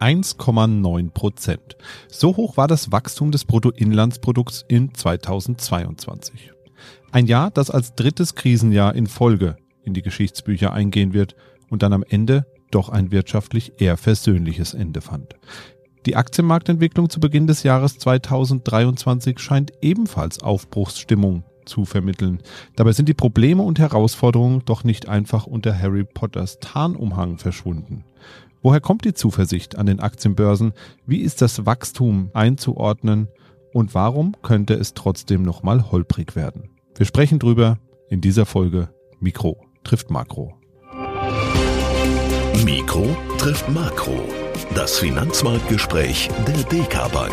1,9 Prozent. So hoch war das Wachstum des Bruttoinlandsprodukts in 2022. Ein Jahr, das als drittes Krisenjahr in Folge in die Geschichtsbücher eingehen wird und dann am Ende doch ein wirtschaftlich eher versöhnliches Ende fand. Die Aktienmarktentwicklung zu Beginn des Jahres 2023 scheint ebenfalls Aufbruchsstimmung zu vermitteln. Dabei sind die Probleme und Herausforderungen doch nicht einfach unter Harry Potters Tarnumhang verschwunden. Woher kommt die Zuversicht an den Aktienbörsen? Wie ist das Wachstum einzuordnen? Und warum könnte es trotzdem nochmal holprig werden? Wir sprechen drüber in dieser Folge Mikro trifft Makro. Mikro trifft Makro. Das Finanzmarktgespräch der DK Bank.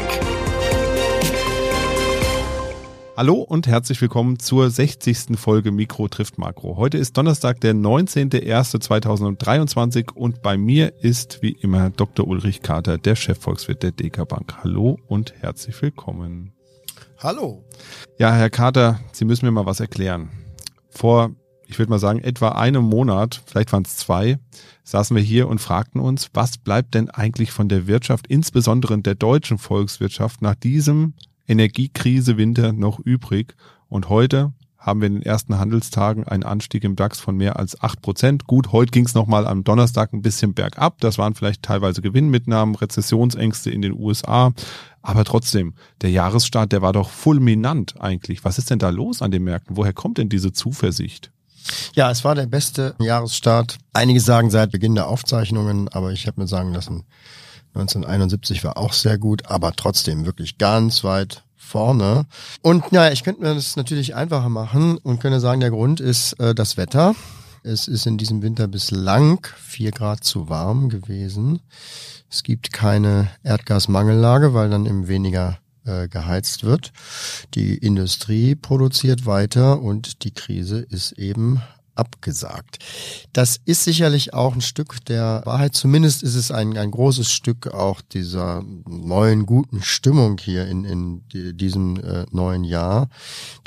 Hallo und herzlich willkommen zur 60. Folge Mikro trifft Makro. Heute ist Donnerstag, der 19.01.2023 und bei mir ist wie immer Dr. Ulrich Kater, der Chefvolkswirt der DK Bank. Hallo und herzlich willkommen. Hallo. Ja, Herr Kater, Sie müssen mir mal was erklären. Vor, ich würde mal sagen, etwa einem Monat, vielleicht waren es zwei, saßen wir hier und fragten uns, was bleibt denn eigentlich von der Wirtschaft, insbesondere der deutschen Volkswirtschaft, nach diesem Energiekrise Winter noch übrig. Und heute haben wir in den ersten Handelstagen einen Anstieg im DAX von mehr als acht Prozent. Gut, heute ging es nochmal am Donnerstag ein bisschen bergab. Das waren vielleicht teilweise Gewinnmitnahmen, Rezessionsängste in den USA. Aber trotzdem, der Jahresstart, der war doch fulminant eigentlich. Was ist denn da los an den Märkten? Woher kommt denn diese Zuversicht? Ja, es war der beste Jahresstart. Einige sagen seit Beginn der Aufzeichnungen, aber ich habe mir sagen lassen, 1971 war auch sehr gut, aber trotzdem wirklich ganz weit vorne. Und ja, ich könnte mir das natürlich einfacher machen und könnte sagen, der Grund ist äh, das Wetter. Es ist in diesem Winter bislang vier Grad zu warm gewesen. Es gibt keine Erdgasmangellage, weil dann eben weniger äh, geheizt wird. Die Industrie produziert weiter und die Krise ist eben abgesagt. Das ist sicherlich auch ein Stück der Wahrheit. Zumindest ist es ein, ein großes Stück auch dieser neuen guten Stimmung hier in, in diesem äh, neuen Jahr.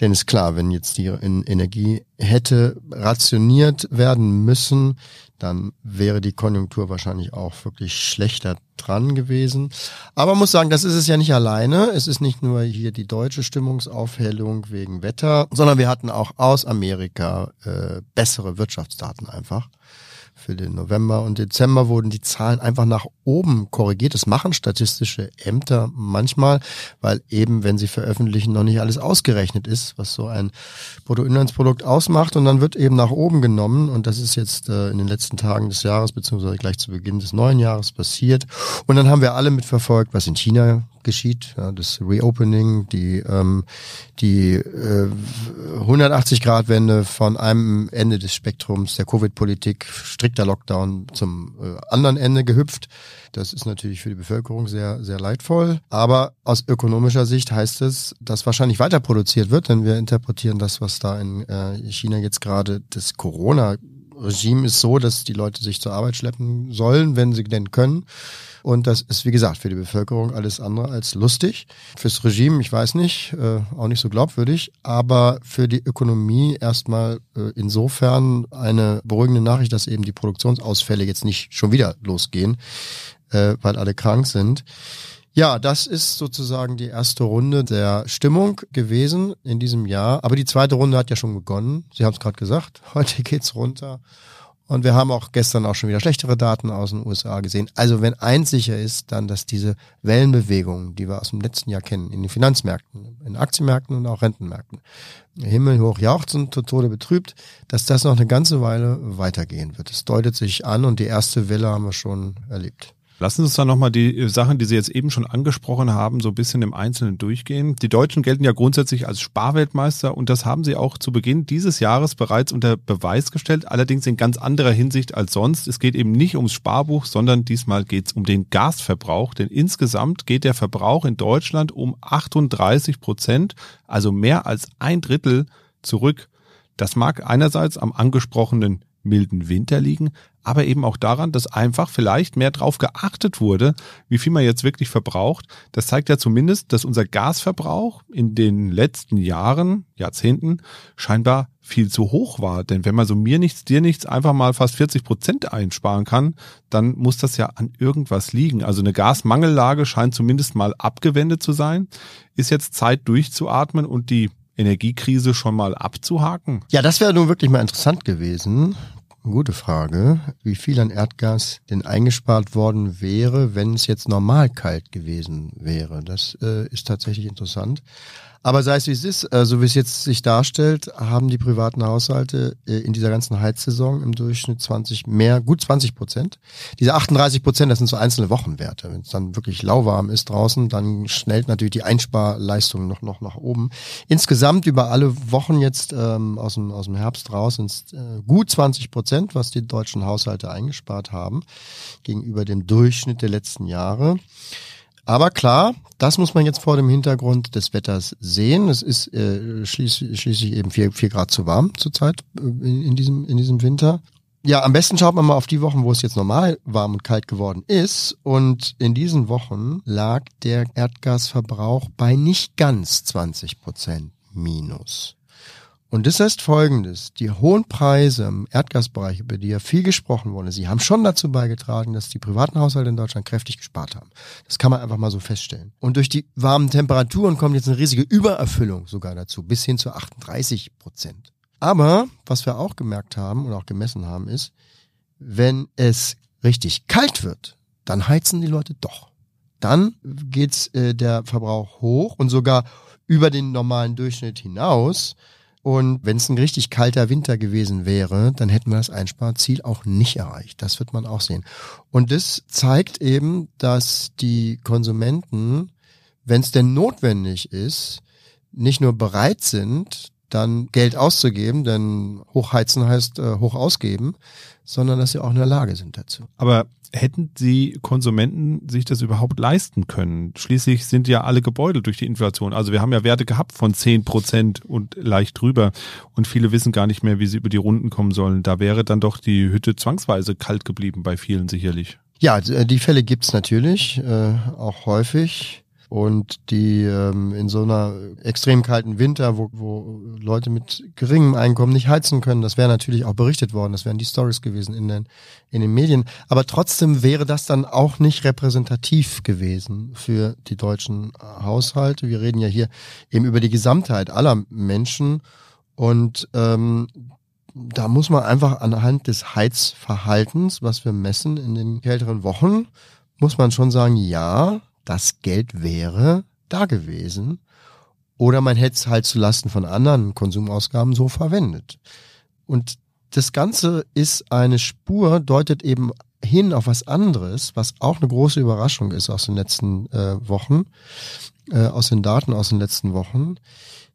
Denn ist klar, wenn jetzt die Energie hätte rationiert werden müssen, dann wäre die Konjunktur wahrscheinlich auch wirklich schlechter dran gewesen. Aber man muss sagen, das ist es ja nicht alleine. Es ist nicht nur hier die deutsche Stimmungsaufhellung wegen Wetter, sondern wir hatten auch aus Amerika äh, bessere Wirtschaftsdaten einfach für den November und Dezember wurden die Zahlen einfach nach oben korrigiert. Das machen statistische Ämter manchmal, weil eben, wenn sie veröffentlichen, noch nicht alles ausgerechnet ist, was so ein Bruttoinlandsprodukt ausmacht. Und dann wird eben nach oben genommen. Und das ist jetzt äh, in den letzten Tagen des Jahres, beziehungsweise gleich zu Beginn des neuen Jahres passiert. Und dann haben wir alle mitverfolgt, was in China geschieht, ja, das Reopening, die, ähm, die äh, 180-Grad-Wende von einem Ende des Spektrums der Covid-Politik, strikter Lockdown zum äh, anderen Ende gehüpft. Das ist natürlich für die Bevölkerung sehr, sehr leidvoll. Aber aus ökonomischer Sicht heißt es, dass wahrscheinlich weiter produziert wird, denn wir interpretieren das, was da in äh, China jetzt gerade das Corona Regime ist so, dass die Leute sich zur Arbeit schleppen sollen, wenn sie denn können. Und das ist, wie gesagt, für die Bevölkerung alles andere als lustig. Fürs Regime, ich weiß nicht, äh, auch nicht so glaubwürdig, aber für die Ökonomie erstmal äh, insofern eine beruhigende Nachricht, dass eben die Produktionsausfälle jetzt nicht schon wieder losgehen, äh, weil alle krank sind. Ja, das ist sozusagen die erste Runde der Stimmung gewesen in diesem Jahr. Aber die zweite Runde hat ja schon begonnen. Sie haben es gerade gesagt. Heute geht's runter. Und wir haben auch gestern auch schon wieder schlechtere Daten aus den USA gesehen. Also wenn eins sicher ist, dann, dass diese Wellenbewegungen, die wir aus dem letzten Jahr kennen, in den Finanzmärkten, in Aktienmärkten und auch Rentenmärkten, himmelhoch jauchzend, zu Tode betrübt, dass das noch eine ganze Weile weitergehen wird. Es deutet sich an und die erste Welle haben wir schon erlebt. Lassen Sie uns dann nochmal die Sachen, die Sie jetzt eben schon angesprochen haben, so ein bisschen im Einzelnen durchgehen. Die Deutschen gelten ja grundsätzlich als Sparweltmeister und das haben sie auch zu Beginn dieses Jahres bereits unter Beweis gestellt, allerdings in ganz anderer Hinsicht als sonst. Es geht eben nicht ums Sparbuch, sondern diesmal geht es um den Gasverbrauch, denn insgesamt geht der Verbrauch in Deutschland um 38 Prozent, also mehr als ein Drittel zurück. Das mag einerseits am angesprochenen milden Winter liegen, aber eben auch daran, dass einfach vielleicht mehr drauf geachtet wurde, wie viel man jetzt wirklich verbraucht. Das zeigt ja zumindest, dass unser Gasverbrauch in den letzten Jahren, Jahrzehnten scheinbar viel zu hoch war. Denn wenn man so mir nichts, dir nichts einfach mal fast 40 Prozent einsparen kann, dann muss das ja an irgendwas liegen. Also eine Gasmangellage scheint zumindest mal abgewendet zu sein. Ist jetzt Zeit durchzuatmen und die Energiekrise schon mal abzuhaken? Ja, das wäre nun wirklich mal interessant gewesen. Gute Frage, wie viel an Erdgas denn eingespart worden wäre, wenn es jetzt normal kalt gewesen wäre. Das äh, ist tatsächlich interessant. Aber sei es wie es ist, äh, so wie es jetzt sich darstellt, haben die privaten Haushalte äh, in dieser ganzen Heizsaison im Durchschnitt 20 mehr, gut 20 Prozent. Diese 38 Prozent, das sind so einzelne Wochenwerte. Wenn es dann wirklich lauwarm ist draußen, dann schnellt natürlich die Einsparleistung noch, noch nach oben. Insgesamt über alle Wochen jetzt ähm, aus, dem, aus dem Herbst raus sind es äh, gut 20 Prozent, was die deutschen Haushalte eingespart haben gegenüber dem Durchschnitt der letzten Jahre. Aber klar, das muss man jetzt vor dem Hintergrund des Wetters sehen. Es ist äh, schließlich, schließlich eben vier, vier Grad zu warm zurzeit äh, in, in, diesem, in diesem Winter. Ja, am besten schaut man mal auf die Wochen, wo es jetzt normal warm und kalt geworden ist. Und in diesen Wochen lag der Erdgasverbrauch bei nicht ganz 20 Prozent minus. Und das heißt folgendes, die hohen Preise im Erdgasbereich, über die ja viel gesprochen wurde, sie haben schon dazu beigetragen, dass die privaten Haushalte in Deutschland kräftig gespart haben. Das kann man einfach mal so feststellen. Und durch die warmen Temperaturen kommt jetzt eine riesige Übererfüllung sogar dazu, bis hin zu 38 Prozent. Aber was wir auch gemerkt haben und auch gemessen haben, ist, wenn es richtig kalt wird, dann heizen die Leute doch. Dann geht's äh, der Verbrauch hoch und sogar über den normalen Durchschnitt hinaus. Und wenn es ein richtig kalter Winter gewesen wäre, dann hätten wir das Einsparziel auch nicht erreicht. Das wird man auch sehen. Und das zeigt eben, dass die Konsumenten, wenn es denn notwendig ist, nicht nur bereit sind, dann Geld auszugeben, denn hochheizen heißt äh, hoch ausgeben, sondern dass sie auch in der Lage sind dazu. Aber hätten die Konsumenten sich das überhaupt leisten können? Schließlich sind ja alle gebeutelt durch die Inflation. Also wir haben ja Werte gehabt von zehn Prozent und leicht drüber und viele wissen gar nicht mehr, wie sie über die Runden kommen sollen. Da wäre dann doch die Hütte zwangsweise kalt geblieben bei vielen sicherlich. Ja, die Fälle gibt's natürlich, äh, auch häufig und die ähm, in so einer extrem kalten Winter, wo, wo Leute mit geringem Einkommen nicht heizen können, das wäre natürlich auch berichtet worden, das wären die Stories gewesen in den, in den Medien. Aber trotzdem wäre das dann auch nicht repräsentativ gewesen für die deutschen Haushalte. Wir reden ja hier eben über die Gesamtheit aller Menschen und ähm, da muss man einfach anhand des Heizverhaltens, was wir messen in den kälteren Wochen, muss man schon sagen, ja, das Geld wäre da gewesen. Oder man hätte es halt zu Lasten von anderen Konsumausgaben so verwendet. Und das Ganze ist eine Spur, deutet eben hin auf was anderes, was auch eine große Überraschung ist aus den letzten äh, Wochen, äh, aus den Daten aus den letzten Wochen,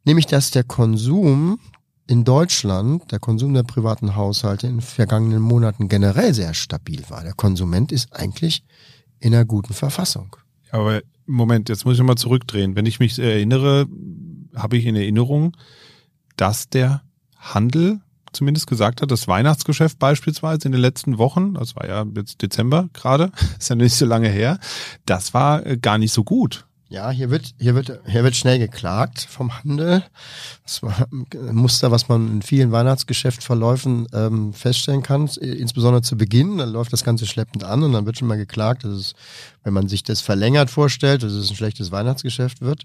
nämlich dass der Konsum in Deutschland, der Konsum der privaten Haushalte in den vergangenen Monaten generell sehr stabil war. Der Konsument ist eigentlich in einer guten Verfassung. Aber Moment, jetzt muss ich mal zurückdrehen. Wenn ich mich erinnere, habe ich in Erinnerung, dass der Handel zumindest gesagt hat, das Weihnachtsgeschäft beispielsweise in den letzten Wochen, das war ja jetzt Dezember gerade, ist ja nicht so lange her, das war äh, gar nicht so gut. Ja, hier wird, hier wird, hier wird schnell geklagt vom Handel. Das war ein Muster, was man in vielen Weihnachtsgeschäftverläufen ähm, feststellen kann, insbesondere zu Beginn. Dann läuft das Ganze schleppend an und dann wird schon mal geklagt, dass es, wenn man sich das verlängert vorstellt, dass es ein schlechtes Weihnachtsgeschäft wird.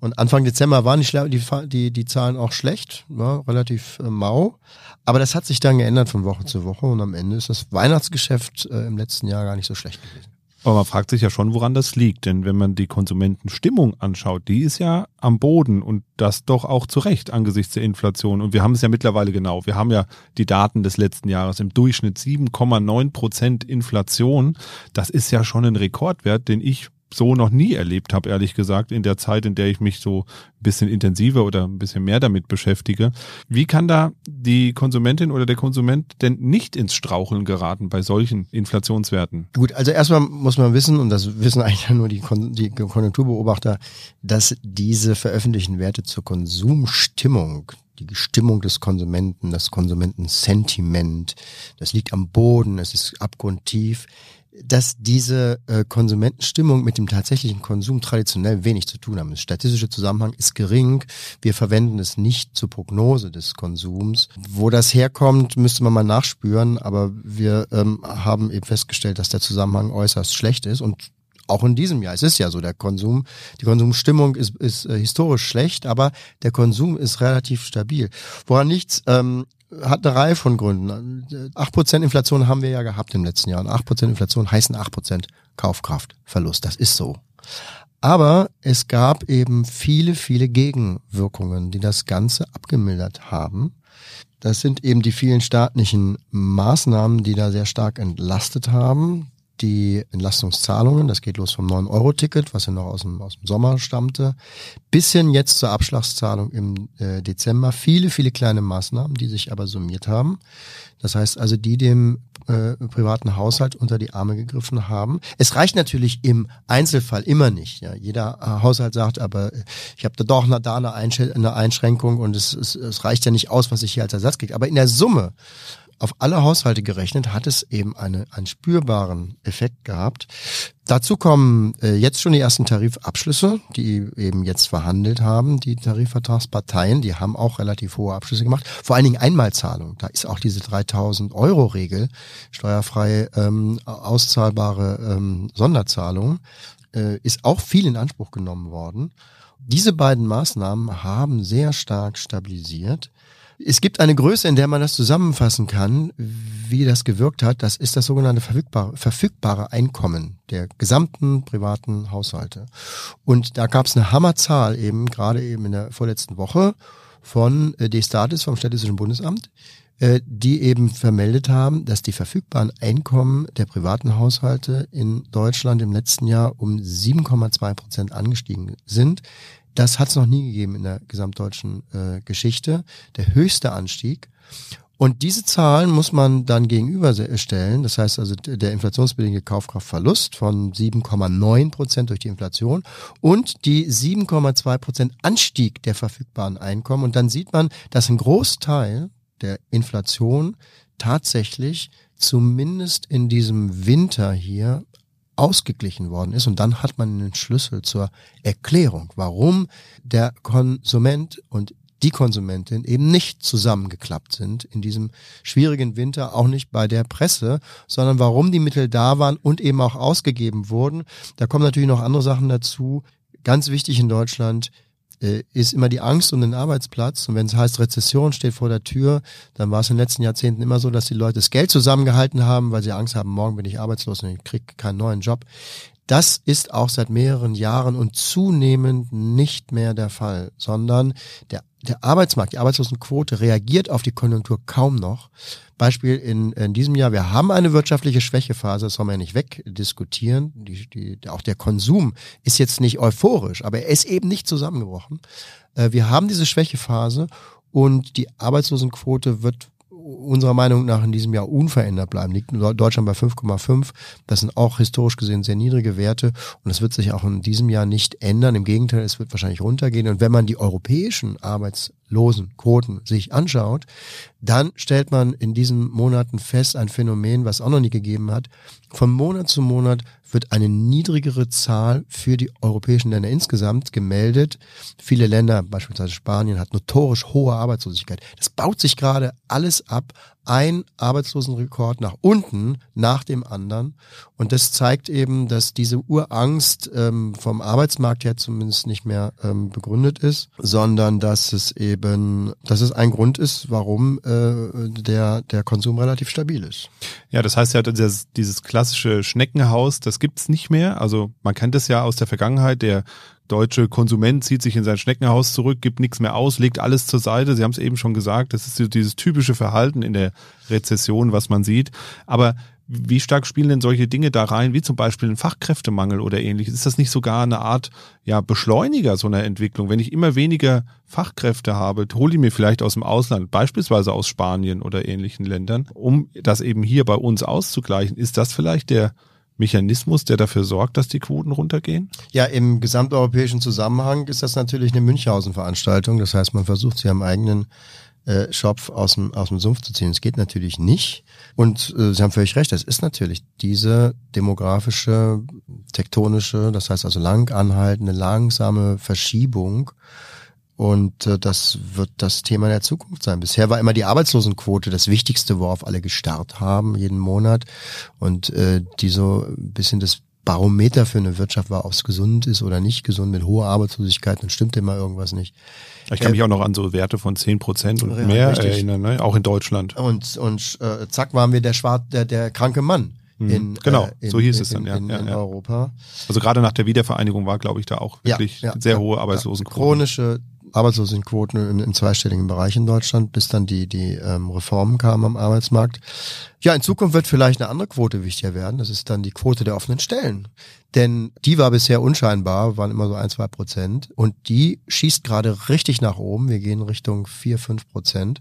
Und Anfang Dezember waren die, die, die, die Zahlen auch schlecht, ja, relativ äh, mau. Aber das hat sich dann geändert von Woche zu Woche und am Ende ist das Weihnachtsgeschäft äh, im letzten Jahr gar nicht so schlecht gewesen. Aber man fragt sich ja schon, woran das liegt. Denn wenn man die Konsumentenstimmung anschaut, die ist ja am Boden und das doch auch zu Recht angesichts der Inflation. Und wir haben es ja mittlerweile genau. Wir haben ja die Daten des letzten Jahres im Durchschnitt 7,9 Prozent Inflation. Das ist ja schon ein Rekordwert, den ich so noch nie erlebt habe, ehrlich gesagt, in der Zeit, in der ich mich so ein bisschen intensiver oder ein bisschen mehr damit beschäftige. Wie kann da die Konsumentin oder der Konsument denn nicht ins Straucheln geraten bei solchen Inflationswerten? Gut, also erstmal muss man wissen, und das wissen eigentlich nur die, Kon die Konjunkturbeobachter, dass diese veröffentlichten Werte zur Konsumstimmung die Stimmung des Konsumenten, das Konsumentensentiment, das liegt am Boden, es ist abgrundtief, dass diese äh, Konsumentenstimmung mit dem tatsächlichen Konsum traditionell wenig zu tun haben. Der statistische Zusammenhang ist gering. Wir verwenden es nicht zur Prognose des Konsums. Wo das herkommt, müsste man mal nachspüren, aber wir ähm, haben eben festgestellt, dass der Zusammenhang äußerst schlecht ist und auch in diesem Jahr. Es ist ja so, der Konsum, die Konsumstimmung ist, ist äh, historisch schlecht, aber der Konsum ist relativ stabil. Woran nichts ähm, hat eine Reihe von Gründen. 8% Inflation haben wir ja gehabt im letzten Jahr. Und 8% Inflation heißen 8% Kaufkraftverlust. Das ist so. Aber es gab eben viele, viele Gegenwirkungen, die das Ganze abgemildert haben. Das sind eben die vielen staatlichen Maßnahmen, die da sehr stark entlastet haben die Entlastungszahlungen, das geht los vom 9-Euro-Ticket, was ja noch aus dem, aus dem Sommer stammte, bis hin jetzt zur Abschlagszahlung im äh, Dezember. Viele, viele kleine Maßnahmen, die sich aber summiert haben. Das heißt also, die dem äh, privaten Haushalt unter die Arme gegriffen haben. Es reicht natürlich im Einzelfall immer nicht. Ja. Jeder äh, Haushalt sagt, aber äh, ich habe da doch eine, da eine, Einschränkung und es, es, es reicht ja nicht aus, was ich hier als Ersatz kriege. Aber in der Summe auf alle Haushalte gerechnet hat es eben eine, einen spürbaren Effekt gehabt. Dazu kommen äh, jetzt schon die ersten Tarifabschlüsse, die eben jetzt verhandelt haben, die Tarifvertragsparteien, die haben auch relativ hohe Abschlüsse gemacht. Vor allen Dingen Einmalzahlung. Da ist auch diese 3000 Euro Regel, steuerfreie ähm, auszahlbare ähm, Sonderzahlung, äh, ist auch viel in Anspruch genommen worden. Diese beiden Maßnahmen haben sehr stark stabilisiert. Es gibt eine Größe, in der man das zusammenfassen kann, wie das gewirkt hat. Das ist das sogenannte verfügbare, verfügbare Einkommen der gesamten privaten Haushalte. Und da gab es eine Hammerzahl eben, gerade eben in der vorletzten Woche von äh, Destatis vom Statistischen Bundesamt, äh, die eben vermeldet haben, dass die verfügbaren Einkommen der privaten Haushalte in Deutschland im letzten Jahr um 7,2 Prozent angestiegen sind. Das hat es noch nie gegeben in der gesamtdeutschen äh, Geschichte. Der höchste Anstieg. Und diese Zahlen muss man dann gegenüberstellen. Das heißt also der inflationsbedingte Kaufkraftverlust von 7,9 Prozent durch die Inflation und die 7,2 Prozent Anstieg der verfügbaren Einkommen. Und dann sieht man, dass ein Großteil der Inflation tatsächlich zumindest in diesem Winter hier ausgeglichen worden ist. Und dann hat man einen Schlüssel zur Erklärung, warum der Konsument und die Konsumentin eben nicht zusammengeklappt sind in diesem schwierigen Winter, auch nicht bei der Presse, sondern warum die Mittel da waren und eben auch ausgegeben wurden. Da kommen natürlich noch andere Sachen dazu. Ganz wichtig in Deutschland, ist immer die Angst um den Arbeitsplatz. Und wenn es heißt, Rezession steht vor der Tür, dann war es in den letzten Jahrzehnten immer so, dass die Leute das Geld zusammengehalten haben, weil sie Angst haben, morgen bin ich arbeitslos und ich kriege keinen neuen Job. Das ist auch seit mehreren Jahren und zunehmend nicht mehr der Fall, sondern der, der Arbeitsmarkt, die Arbeitslosenquote reagiert auf die Konjunktur kaum noch. Beispiel in, in diesem Jahr, wir haben eine wirtschaftliche Schwächephase, das soll man ja nicht wegdiskutieren. Die, die, auch der Konsum ist jetzt nicht euphorisch, aber er ist eben nicht zusammengebrochen. Äh, wir haben diese Schwächephase und die Arbeitslosenquote wird unserer Meinung nach in diesem Jahr unverändert bleiben. Liegt Deutschland bei 5,5. Das sind auch historisch gesehen sehr niedrige Werte und das wird sich auch in diesem Jahr nicht ändern. Im Gegenteil, es wird wahrscheinlich runtergehen. Und wenn man die europäischen Arbeitslosenquoten sich anschaut, dann stellt man in diesen Monaten fest ein Phänomen, was auch noch nie gegeben hat. Von Monat zu Monat wird eine niedrigere Zahl für die europäischen Länder insgesamt gemeldet. Viele Länder, beispielsweise Spanien, hat notorisch hohe Arbeitslosigkeit. Das baut sich gerade alles ab ein Arbeitslosenrekord nach unten nach dem anderen. Und das zeigt eben, dass diese Urangst ähm, vom Arbeitsmarkt her zumindest nicht mehr ähm, begründet ist, sondern dass es eben, dass es ein Grund ist, warum äh, der, der Konsum relativ stabil ist. Ja, das heißt ja, dieses, dieses klassische Schneckenhaus, das gibt's nicht mehr. Also man kennt es ja aus der Vergangenheit, der deutsche Konsument zieht sich in sein Schneckenhaus zurück, gibt nichts mehr aus, legt alles zur Seite. Sie haben es eben schon gesagt, das ist dieses typische Verhalten in der Rezession, was man sieht. Aber Wie stark spielen denn solche Dinge da rein, wie zum Beispiel ein Fachkräftemangel oder ähnliches? Ist das nicht sogar eine Art ja, Beschleuniger so einer Entwicklung? Wenn ich immer weniger Fachkräfte habe, hole ich mir vielleicht aus dem Ausland, beispielsweise aus Spanien oder ähnlichen Ländern, um das eben hier bei uns auszugleichen. Ist das vielleicht der Mechanismus, der dafür sorgt, dass die Quoten runtergehen? Ja, im gesamteuropäischen Zusammenhang ist das natürlich eine Münchhausen-Veranstaltung. Das heißt, man versucht sie am eigenen äh, Schopf aus dem, aus dem Sumpf zu ziehen. Es geht natürlich nicht. Und äh, Sie haben völlig recht, es ist natürlich diese demografische, tektonische, das heißt also lang anhaltende, langsame Verschiebung. Und äh, das wird das Thema der Zukunft sein. Bisher war immer die Arbeitslosenquote das Wichtigste, worauf alle gestarrt haben, jeden Monat. Und äh, die so ein bisschen das Barometer für eine Wirtschaft war, ob es gesund ist oder nicht gesund, mit hoher Arbeitslosigkeit, dann stimmt immer irgendwas nicht. Ich kann mich auch noch an so Werte von zehn Prozent und ja, mehr richtig. erinnern, ne? auch in Deutschland. Und, und äh, zack waren wir der, Schwar der, der kranke Mann. Mhm. In, genau, äh, in, so hieß in, es dann, ja. In, ja, ja. Europa. Also gerade nach der Wiedervereinigung war, glaube ich, da auch wirklich sehr hohe Arbeitslosenquote. Chronische Arbeitslosenquoten im, im zweistelligen Bereich in Deutschland, bis dann die, die ähm, Reformen kamen am Arbeitsmarkt. Ja, in Zukunft wird vielleicht eine andere Quote wichtiger werden. Das ist dann die Quote der offenen Stellen. Denn die war bisher unscheinbar, waren immer so ein, zwei Prozent. Und die schießt gerade richtig nach oben. Wir gehen Richtung vier, fünf Prozent.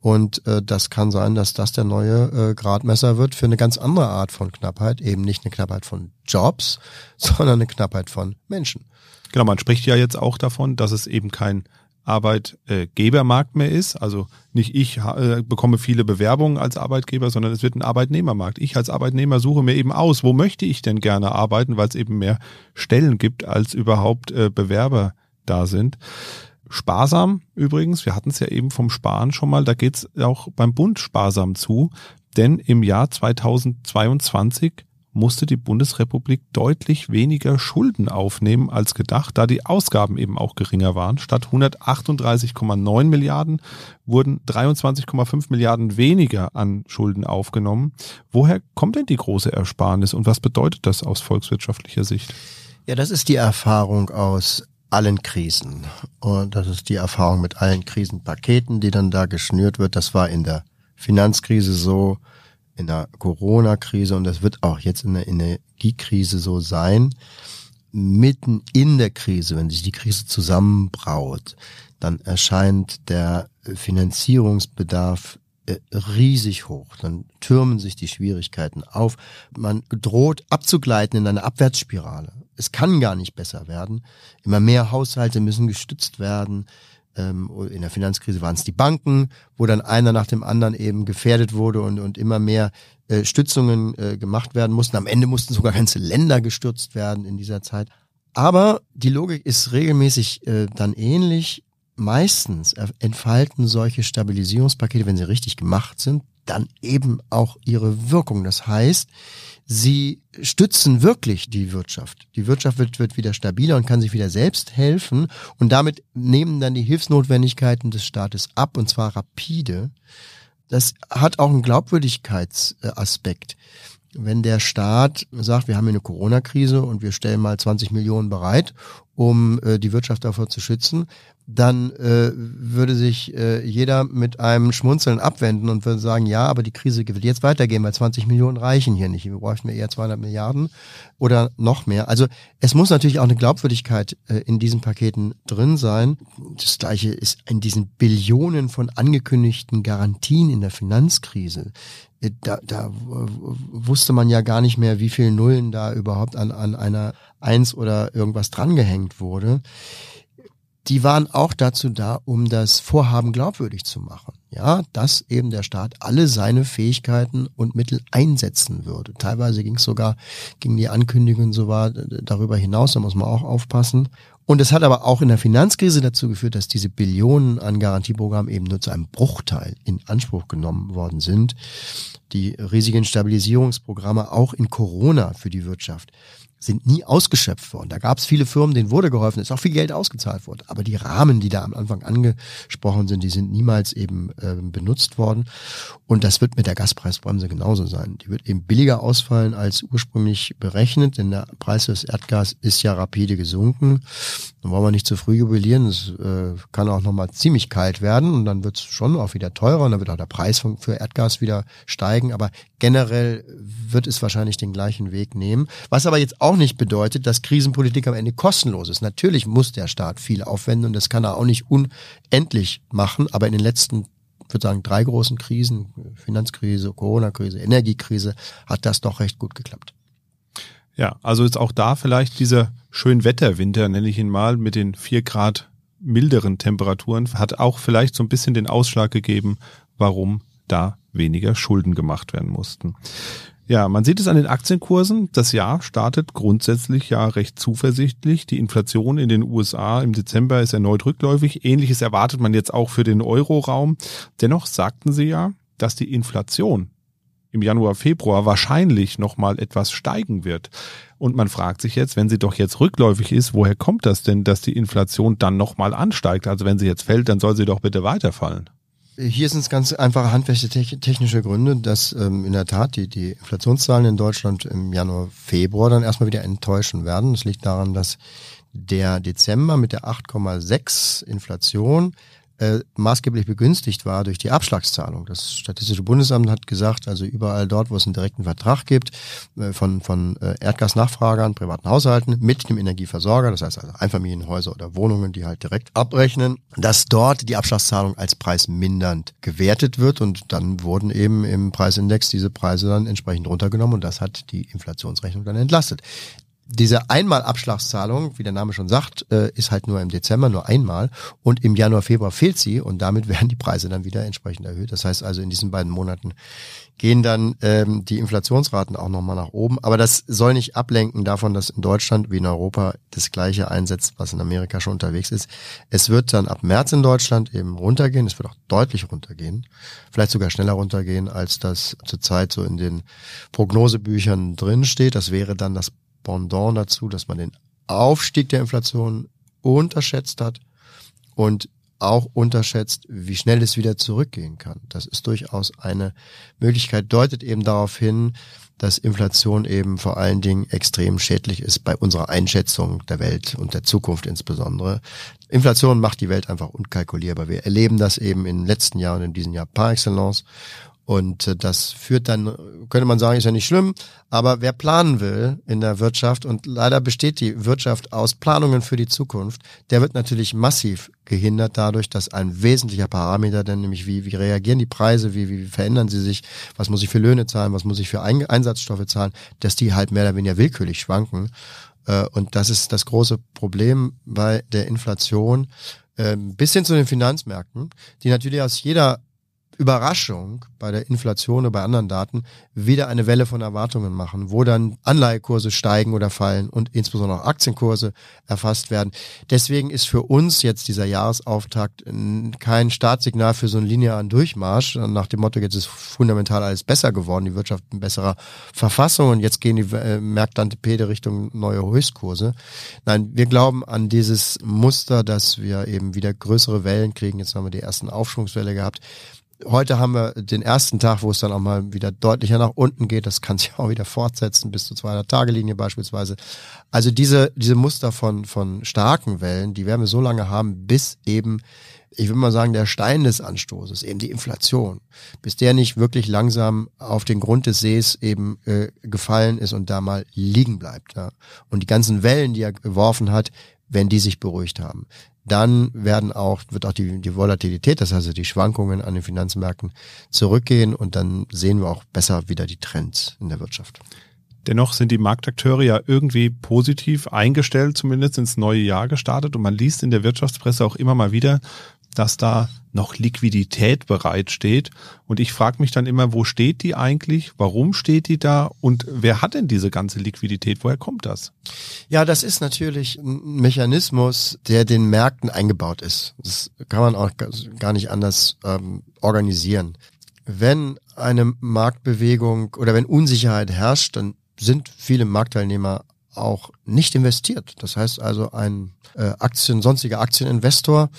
Und äh, das kann sein, dass das der neue äh, Gradmesser wird für eine ganz andere Art von Knappheit. Eben nicht eine Knappheit von Jobs, sondern eine Knappheit von Menschen. Genau, man spricht ja jetzt auch davon, dass es eben kein Arbeitgebermarkt mehr ist. Also nicht ich äh, bekomme viele Bewerbungen als Arbeitgeber, sondern es wird ein Arbeitnehmermarkt. Ich als Arbeitnehmer suche mir eben aus, wo möchte ich denn gerne arbeiten, weil es eben mehr Stellen gibt, als überhaupt äh, Bewerber da sind. Sparsam übrigens, wir hatten es ja eben vom Sparen schon mal, da geht es auch beim Bund sparsam zu, denn im Jahr 2022 musste die Bundesrepublik deutlich weniger Schulden aufnehmen als gedacht, da die Ausgaben eben auch geringer waren. Statt 138,9 Milliarden wurden 23,5 Milliarden weniger an Schulden aufgenommen. Woher kommt denn die große Ersparnis und was bedeutet das aus volkswirtschaftlicher Sicht? Ja, das ist die Erfahrung aus allen Krisen. Und das ist die Erfahrung mit allen Krisenpaketen, die dann da geschnürt wird. Das war in der Finanzkrise so, in der Corona-Krise und das wird auch jetzt in der Energiekrise so sein. Mitten in der Krise, wenn sich die Krise zusammenbraut, dann erscheint der Finanzierungsbedarf äh, riesig hoch. Dann türmen sich die Schwierigkeiten auf. Man droht abzugleiten in eine Abwärtsspirale. Es kann gar nicht besser werden. Immer mehr Haushalte müssen gestützt werden ähm, in der Finanzkrise waren es die Banken, wo dann einer nach dem anderen eben gefährdet wurde und, und immer mehr äh, Stützungen äh, gemacht werden mussten. Am Ende mussten sogar ganze Länder gestürzt werden in dieser Zeit. Aber die Logik ist regelmäßig äh, dann ähnlich. Meistens entfalten solche Stabilisierungspakete, wenn sie richtig gemacht sind, dann eben auch ihre Wirkung. Das heißt, sie stützen wirklich die Wirtschaft. Die Wirtschaft wird, wird wieder stabiler und kann sich wieder selbst helfen und damit nehmen dann die Hilfsnotwendigkeiten des Staates ab und zwar rapide. Das hat auch einen Glaubwürdigkeitsaspekt. Wenn der Staat sagt, wir haben hier eine Corona-Krise und wir stellen mal 20 Millionen bereit, um äh, die Wirtschaft davor zu schützen, dann äh, würde sich äh, jeder mit einem Schmunzeln abwenden und würde sagen, ja, aber die Krise wird jetzt weitergehen, weil 20 Millionen reichen hier nicht. Wir bräuchten eher 200 Milliarden oder noch mehr. Also es muss natürlich auch eine Glaubwürdigkeit äh, in diesen Paketen drin sein. Das gleiche ist in diesen Billionen von angekündigten Garantien in der Finanzkrise. Äh, da, da wusste man ja gar nicht mehr, wie viele Nullen da überhaupt an, an einer Eins oder irgendwas drangehängt wurde die waren auch dazu da, um das Vorhaben glaubwürdig zu machen. Ja, dass eben der Staat alle seine Fähigkeiten und Mittel einsetzen würde. Teilweise ging es sogar, ging die Ankündigung so war darüber hinaus, da muss man auch aufpassen. Und es hat aber auch in der Finanzkrise dazu geführt, dass diese Billionen an Garantieprogrammen eben nur zu einem Bruchteil in Anspruch genommen worden sind. Die riesigen Stabilisierungsprogramme auch in Corona für die Wirtschaft sind nie ausgeschöpft worden. Da gab es viele Firmen, denen wurde geholfen, ist auch viel Geld ausgezahlt worden. Aber die Rahmen, die da am Anfang angesprochen sind, die sind niemals eben äh, benutzt worden. Und das wird mit der Gaspreisbremse genauso sein. Die wird eben billiger ausfallen als ursprünglich berechnet, denn der Preis des Erdgas ist ja rapide gesunken. Dann wollen wir nicht zu früh jubilieren. Es äh, kann auch nochmal ziemlich kalt werden und dann wird es schon auch wieder teurer und dann wird auch der Preis für Erdgas wieder steigen steigen, aber generell wird es wahrscheinlich den gleichen Weg nehmen. Was aber jetzt auch nicht bedeutet, dass Krisenpolitik am Ende kostenlos ist. Natürlich muss der Staat viel aufwenden und das kann er auch nicht unendlich machen, aber in den letzten ich würde sagen, drei großen Krisen, Finanzkrise, Corona-Krise, Energiekrise, hat das doch recht gut geklappt. Ja, also jetzt auch da vielleicht dieser Schönwetterwinter, nenne ich ihn mal, mit den vier Grad milderen Temperaturen, hat auch vielleicht so ein bisschen den Ausschlag gegeben, warum da weniger Schulden gemacht werden mussten. Ja, man sieht es an den Aktienkursen. Das Jahr startet grundsätzlich ja recht zuversichtlich. Die Inflation in den USA im Dezember ist erneut rückläufig. Ähnliches erwartet man jetzt auch für den Euroraum. Dennoch sagten sie ja, dass die Inflation im Januar, Februar wahrscheinlich nochmal etwas steigen wird. Und man fragt sich jetzt, wenn sie doch jetzt rückläufig ist, woher kommt das denn, dass die Inflation dann nochmal ansteigt? Also wenn sie jetzt fällt, dann soll sie doch bitte weiterfallen. Hier sind es ganz einfache handwerkliche Gründe, dass ähm, in der Tat die, die Inflationszahlen in Deutschland im Januar, Februar dann erstmal wieder enttäuschen werden. Das liegt daran, dass der Dezember mit der 8,6 Inflation äh, maßgeblich begünstigt war durch die Abschlagszahlung. Das Statistische Bundesamt hat gesagt, also überall dort, wo es einen direkten Vertrag gibt äh, von, von äh, Erdgasnachfragern, privaten Haushalten mit dem Energieversorger, das heißt also Einfamilienhäuser oder Wohnungen, die halt direkt abrechnen, dass dort die Abschlagszahlung als preismindernd gewertet wird. Und dann wurden eben im Preisindex diese Preise dann entsprechend runtergenommen. Und das hat die Inflationsrechnung dann entlastet diese Einmalabschlagszahlung, wie der Name schon sagt, äh, ist halt nur im Dezember nur einmal und im Januar, Februar fehlt sie und damit werden die Preise dann wieder entsprechend erhöht. Das heißt also in diesen beiden Monaten gehen dann ähm, die Inflationsraten auch nochmal nach oben. Aber das soll nicht ablenken davon, dass in Deutschland wie in Europa das gleiche einsetzt, was in Amerika schon unterwegs ist. Es wird dann ab März in Deutschland eben runtergehen. Es wird auch deutlich runtergehen. Vielleicht sogar schneller runtergehen, als das zurzeit so in den Prognosebüchern drin steht. Das wäre dann das Pendant dazu, dass man den Aufstieg der Inflation unterschätzt hat und auch unterschätzt, wie schnell es wieder zurückgehen kann. Das ist durchaus eine Möglichkeit, deutet eben darauf hin, dass Inflation eben vor allen Dingen extrem schädlich ist bei unserer Einschätzung der Welt und der Zukunft insbesondere. Inflation macht die Welt einfach unkalkulierbar. Wir erleben das eben in den letzten Jahren, in diesem Jahr par excellence. Und äh, das führt dann, könnte man sagen, ist ja nicht schlimm, aber wer planen will in der Wirtschaft und leider besteht die Wirtschaft aus Planungen für die Zukunft, der wird natürlich massiv gehindert dadurch, dass ein wesentlicher Parameter, denn nämlich wie, wie reagieren die Preise, wie, wie verändern sie sich, was muss ich für Löhne zahlen, was muss ich für Einsatzstoffe zahlen, dass die halt mehr oder weniger willkürlich schwanken. Äh, und das ist das große Problem bei der Inflation, ähm, bis hin zu den Finanzmärkten, die natürlich aus jeder Überraschung bei der Inflation oder bei anderen Daten wieder eine Welle von Erwartungen machen, wo dann Anleihekurse steigen oder fallen und insbesondere auch Aktienkurse erfasst werden. Deswegen ist für uns jetzt dieser Jahresauftakt kein Startsignal für so einen linearen Durchmarsch nach dem Motto, jetzt ist fundamental alles besser geworden, die Wirtschaft in besserer Verfassung und jetzt gehen die äh, Märkte Antipede Richtung neue Höchstkurse. Nein, wir glauben an dieses Muster, dass wir eben wieder größere Wellen kriegen. Jetzt haben wir die ersten Aufschwungswelle gehabt Heute haben wir den ersten Tag, wo es dann auch mal wieder deutlicher nach unten geht. Das kann sich auch wieder fortsetzen bis zur 200-Tage-Linie beispielsweise. Also diese, diese Muster von, von starken Wellen, die werden wir so lange haben, bis eben, ich würde mal sagen, der Stein des Anstoßes, eben die Inflation, bis der nicht wirklich langsam auf den Grund des Sees eben äh, gefallen ist und da mal liegen bleibt. Ja. Und die ganzen Wellen, die er geworfen hat, wenn die sich beruhigt haben dann werden auch, wird auch die, die Volatilität, das heißt die Schwankungen an den Finanzmärkten zurückgehen und dann sehen wir auch besser wieder die Trends in der Wirtschaft. Dennoch sind die Marktakteure ja irgendwie positiv eingestellt, zumindest ins neue Jahr gestartet. Und man liest in der Wirtschaftspresse auch immer mal wieder, dass da noch Liquidität bereitsteht. Und ich frage mich dann immer, wo steht die eigentlich? Warum steht die da? Und wer hat denn diese ganze Liquidität? Woher kommt das? Ja, das ist natürlich ein Mechanismus, der den Märkten eingebaut ist. Das kann man auch gar nicht anders ähm, organisieren. Wenn eine Marktbewegung oder wenn Unsicherheit herrscht, dann sind viele Marktteilnehmer auch nicht investiert. Das heißt also, ein äh, Aktien, sonstiger Aktieninvestor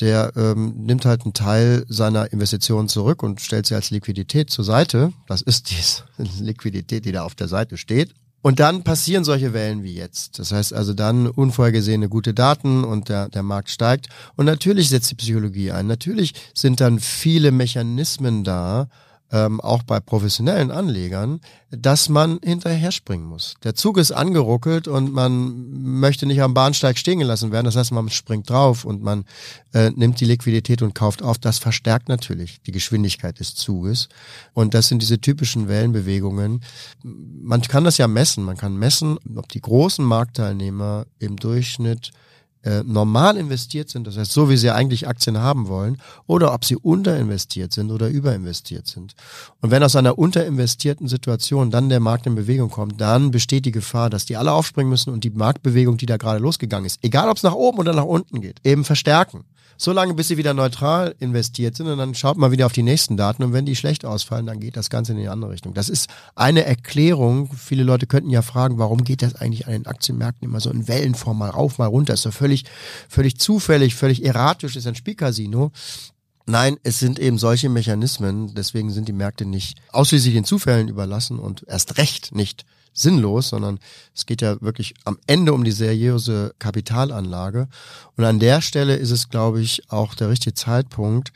der ähm, nimmt halt einen Teil seiner Investitionen zurück und stellt sie als Liquidität zur Seite. Das ist die Liquidität, die da auf der Seite steht. Und dann passieren solche Wellen wie jetzt. Das heißt also dann unvorhergesehene gute Daten und der, der Markt steigt. Und natürlich setzt die Psychologie ein. Natürlich sind dann viele Mechanismen da, ähm, auch bei professionellen Anlegern, dass man hinterher springen muss. Der Zug ist angeruckelt und man möchte nicht am Bahnsteig stehen gelassen werden. Das heißt, man springt drauf und man äh, nimmt die Liquidität und kauft auf. Das verstärkt natürlich die Geschwindigkeit des Zuges. Und das sind diese typischen Wellenbewegungen. Man kann das ja messen. Man kann messen, ob die großen Marktteilnehmer im Durchschnitt äh, normal investiert sind, das heißt so, wie sie eigentlich Aktien haben wollen, oder ob sie unterinvestiert sind oder überinvestiert sind. Und wenn aus einer unterinvestierten Situation dann der Markt in Bewegung kommt, dann besteht die Gefahr, dass die alle aufspringen müssen und die Marktbewegung, die da gerade losgegangen ist, egal ob es nach oben oder nach unten geht, eben verstärken so lange, bis sie wieder neutral investiert sind und dann schaut man wieder auf die nächsten Daten und wenn die schlecht ausfallen, dann geht das Ganze in die andere Richtung. Das ist eine Erklärung. Viele Leute könnten ja fragen, warum geht das eigentlich an den Aktienmärkten immer so in Wellenform mal rauf, mal runter? ist doch völlig, völlig zufällig, völlig erratisch, ist ein Spielcasino. Nein, es sind eben solche Mechanismen, deswegen sind die Märkte nicht ausschließlich den Zufällen überlassen und erst recht nicht sinnlos, sondern es geht ja wirklich am Ende um die seriöse Kapitalanlage. Und an der Stelle ist es, glaube ich, auch der richtige Zeitpunkt,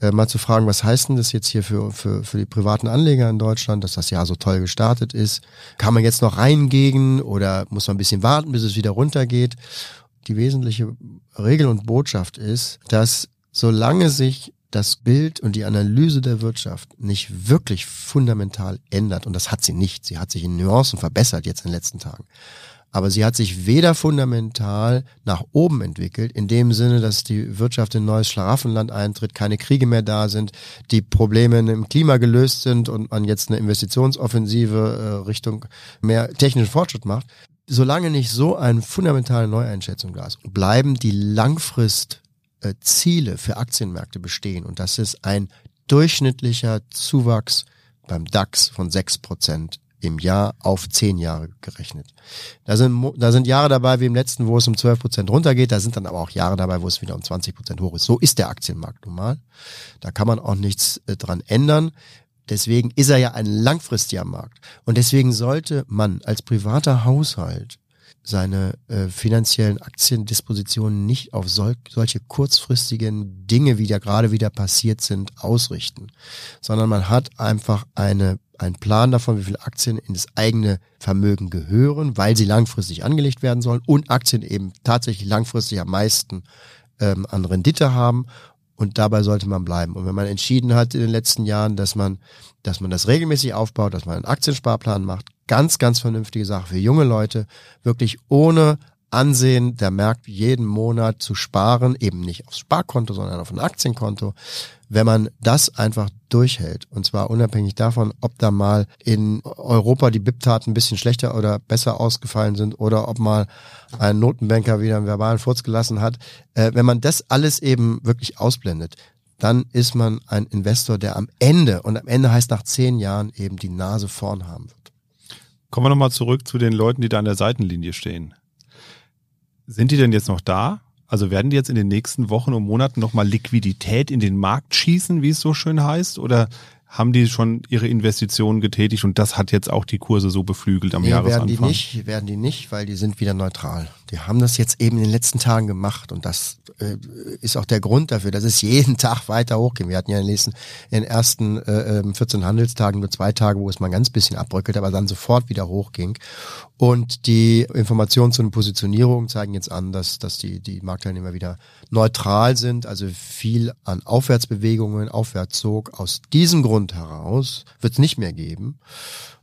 äh, mal zu fragen, was heißt denn das jetzt hier für, für, für die privaten Anleger in Deutschland, dass das Jahr so toll gestartet ist? Kann man jetzt noch reingehen oder muss man ein bisschen warten, bis es wieder runtergeht? Die wesentliche Regel und Botschaft ist, dass solange sich das Bild und die Analyse der Wirtschaft nicht wirklich fundamental ändert, und das hat sie nicht, sie hat sich in Nuancen verbessert jetzt in den letzten Tagen, aber sie hat sich weder fundamental nach oben entwickelt, in dem Sinne, dass die Wirtschaft in neues Schlaraffenland eintritt, keine Kriege mehr da sind, die Probleme im Klima gelöst sind und man jetzt eine Investitionsoffensive äh, Richtung mehr technischen Fortschritt macht. Solange nicht so eine fundamentale Neueinschätzung da ist, bleiben die Langfrist äh, Ziele für Aktienmärkte bestehen. Und das ist ein durchschnittlicher Zuwachs beim DAX von sechs Prozent im Jahr auf zehn Jahre gerechnet. Da sind, da sind Jahre dabei wie im letzten, wo es um zwölf Prozent runtergeht. Da sind dann aber auch Jahre dabei, wo es wieder um 20 Prozent hoch ist. So ist der Aktienmarkt nun mal. Da kann man auch nichts äh, dran ändern. Deswegen ist er ja ein langfristiger Markt. Und deswegen sollte man als privater Haushalt seine äh, finanziellen Aktiendispositionen nicht auf sol solche kurzfristigen Dinge, wie da gerade wieder passiert sind, ausrichten, sondern man hat einfach eine einen Plan davon, wie viele Aktien in das eigene Vermögen gehören, weil sie langfristig angelegt werden sollen und Aktien eben tatsächlich langfristig am meisten ähm, an Rendite haben und dabei sollte man bleiben. Und wenn man entschieden hat in den letzten Jahren, dass man, dass man das regelmäßig aufbaut, dass man einen Aktiensparplan macht, ganz, ganz vernünftige Sache für junge Leute, wirklich ohne Ansehen der Märkte jeden Monat zu sparen, eben nicht aufs Sparkonto, sondern auf ein Aktienkonto. Wenn man das einfach durchhält, und zwar unabhängig davon, ob da mal in Europa die BIP-Taten ein bisschen schlechter oder besser ausgefallen sind oder ob mal ein Notenbanker wieder einen verbalen Furz gelassen hat, äh, wenn man das alles eben wirklich ausblendet, dann ist man ein Investor, der am Ende, und am Ende heißt nach zehn Jahren eben die Nase vorn haben wird. Kommen wir nochmal zurück zu den Leuten, die da an der Seitenlinie stehen. Sind die denn jetzt noch da? Also werden die jetzt in den nächsten Wochen und Monaten nochmal Liquidität in den Markt schießen, wie es so schön heißt? Oder haben die schon ihre Investitionen getätigt und das hat jetzt auch die Kurse so beflügelt am nee, Jahresanfang? werden die nicht, werden die nicht, weil die sind wieder neutral. Die haben das jetzt eben in den letzten Tagen gemacht und das äh, ist auch der Grund dafür, dass es jeden Tag weiter hochgeht. Wir hatten ja in den, nächsten, in den ersten äh, 14 ähm, Handelstagen nur zwei Tage, wo es mal ein ganz bisschen abbröckelt, aber dann sofort wieder hochging. Und die Informationen zu den Positionierungen zeigen jetzt an, dass, dass die, die Marktteilnehmer wieder neutral sind, also viel an Aufwärtsbewegungen, Aufwärtszug. Aus diesem Grund heraus wird es nicht mehr geben.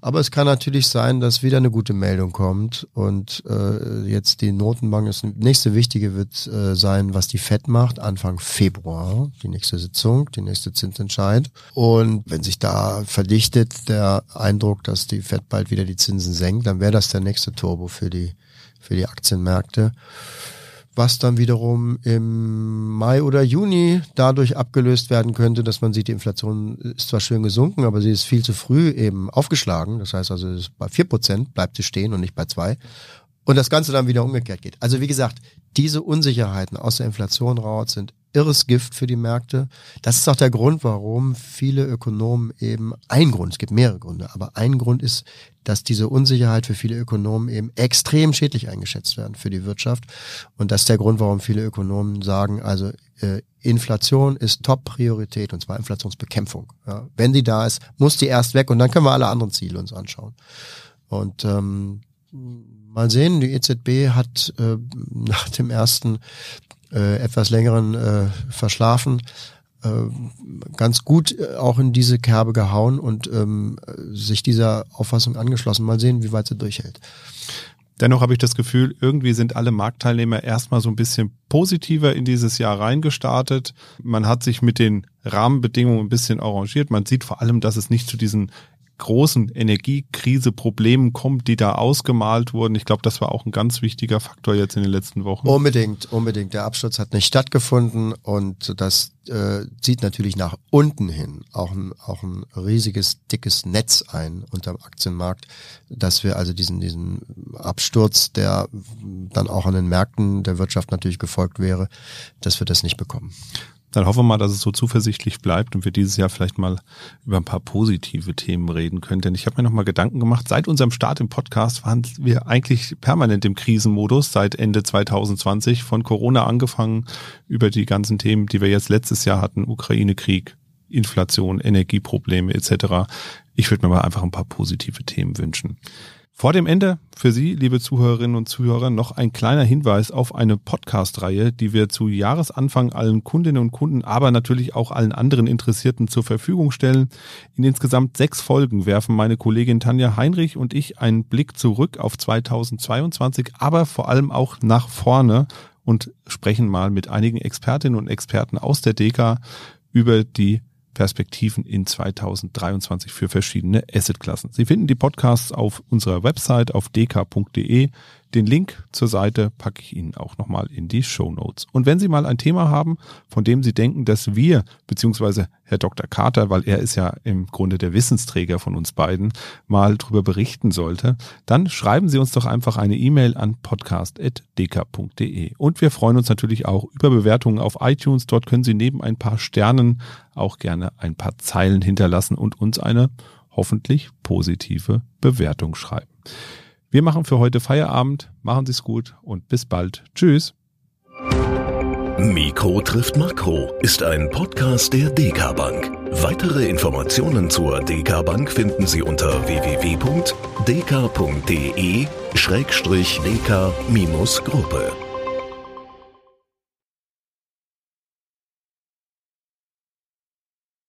Aber es kann natürlich sein, dass wieder eine gute Meldung kommt und äh, jetzt die Notenbank, das nächste Wichtige wird äh, sein, was die FED macht, Anfang Februar, die nächste Sitzung, die nächste Zinsentscheid. Und wenn sich da verdichtet der Eindruck, dass die FED bald wieder die Zinsen senkt, dann wäre das der nächste Turbo für die, für die Aktienmärkte was dann wiederum im Mai oder Juni dadurch abgelöst werden könnte, dass man sieht, die Inflation ist zwar schön gesunken, aber sie ist viel zu früh eben aufgeschlagen. Das heißt also, bei vier Prozent bleibt sie stehen und nicht bei zwei. Und das Ganze dann wieder umgekehrt geht. Also wie gesagt, diese Unsicherheiten aus der Inflation raus sind irres Gift für die Märkte. Das ist auch der Grund, warum viele Ökonomen eben, ein Grund, es gibt mehrere Gründe, aber ein Grund ist, dass diese Unsicherheit für viele Ökonomen eben extrem schädlich eingeschätzt werden für die Wirtschaft. Und das ist der Grund, warum viele Ökonomen sagen, also äh, Inflation ist Top-Priorität und zwar Inflationsbekämpfung. Ja. Wenn die da ist, muss die erst weg und dann können wir alle anderen Ziele uns anschauen. Und ähm, mal sehen, die EZB hat äh, nach dem ersten äh, etwas längeren äh, Verschlafen äh, ganz gut äh, auch in diese Kerbe gehauen und ähm, sich dieser Auffassung angeschlossen. Mal sehen, wie weit sie durchhält. Dennoch habe ich das Gefühl, irgendwie sind alle Marktteilnehmer erstmal so ein bisschen positiver in dieses Jahr reingestartet. Man hat sich mit den Rahmenbedingungen ein bisschen arrangiert. Man sieht vor allem, dass es nicht zu diesen großen Energiekrise-Problemen kommt, die da ausgemalt wurden. Ich glaube, das war auch ein ganz wichtiger Faktor jetzt in den letzten Wochen. Unbedingt, unbedingt. Der Absturz hat nicht stattgefunden und das äh, zieht natürlich nach unten hin auch ein, auch ein riesiges, dickes Netz ein unterm Aktienmarkt, dass wir also diesen, diesen Absturz, der dann auch an den Märkten der Wirtschaft natürlich gefolgt wäre, dass wir das nicht bekommen. Dann hoffen wir mal, dass es so zuversichtlich bleibt und wir dieses Jahr vielleicht mal über ein paar positive Themen reden können. Denn ich habe mir noch mal Gedanken gemacht, seit unserem Start im Podcast waren wir eigentlich permanent im Krisenmodus seit Ende 2020, von Corona angefangen über die ganzen Themen, die wir jetzt letztes Jahr hatten, Ukraine-Krieg, Inflation, Energieprobleme etc. Ich würde mir mal einfach ein paar positive Themen wünschen. Vor dem Ende für Sie, liebe Zuhörerinnen und Zuhörer, noch ein kleiner Hinweis auf eine Podcast-Reihe, die wir zu Jahresanfang allen Kundinnen und Kunden, aber natürlich auch allen anderen Interessierten zur Verfügung stellen. In insgesamt sechs Folgen werfen meine Kollegin Tanja Heinrich und ich einen Blick zurück auf 2022, aber vor allem auch nach vorne und sprechen mal mit einigen Expertinnen und Experten aus der DEKA über die Perspektiven in 2023 für verschiedene Assetklassen. Sie finden die Podcasts auf unserer Website auf dk.de. Den Link zur Seite packe ich Ihnen auch nochmal in die Show Notes. Und wenn Sie mal ein Thema haben, von dem Sie denken, dass wir, beziehungsweise Herr Dr. Carter, weil er ist ja im Grunde der Wissensträger von uns beiden, mal drüber berichten sollte, dann schreiben Sie uns doch einfach eine E-Mail an podcast.dk.de. Und wir freuen uns natürlich auch über Bewertungen auf iTunes. Dort können Sie neben ein paar Sternen auch gerne ein paar Zeilen hinterlassen und uns eine hoffentlich positive Bewertung schreiben. Wir machen für heute Feierabend. Machen Sie es gut und bis bald. Tschüss. Mikro trifft Makro ist ein Podcast der DK Bank. Weitere Informationen zur DK Bank finden Sie unter www.dk.de-dk-gruppe.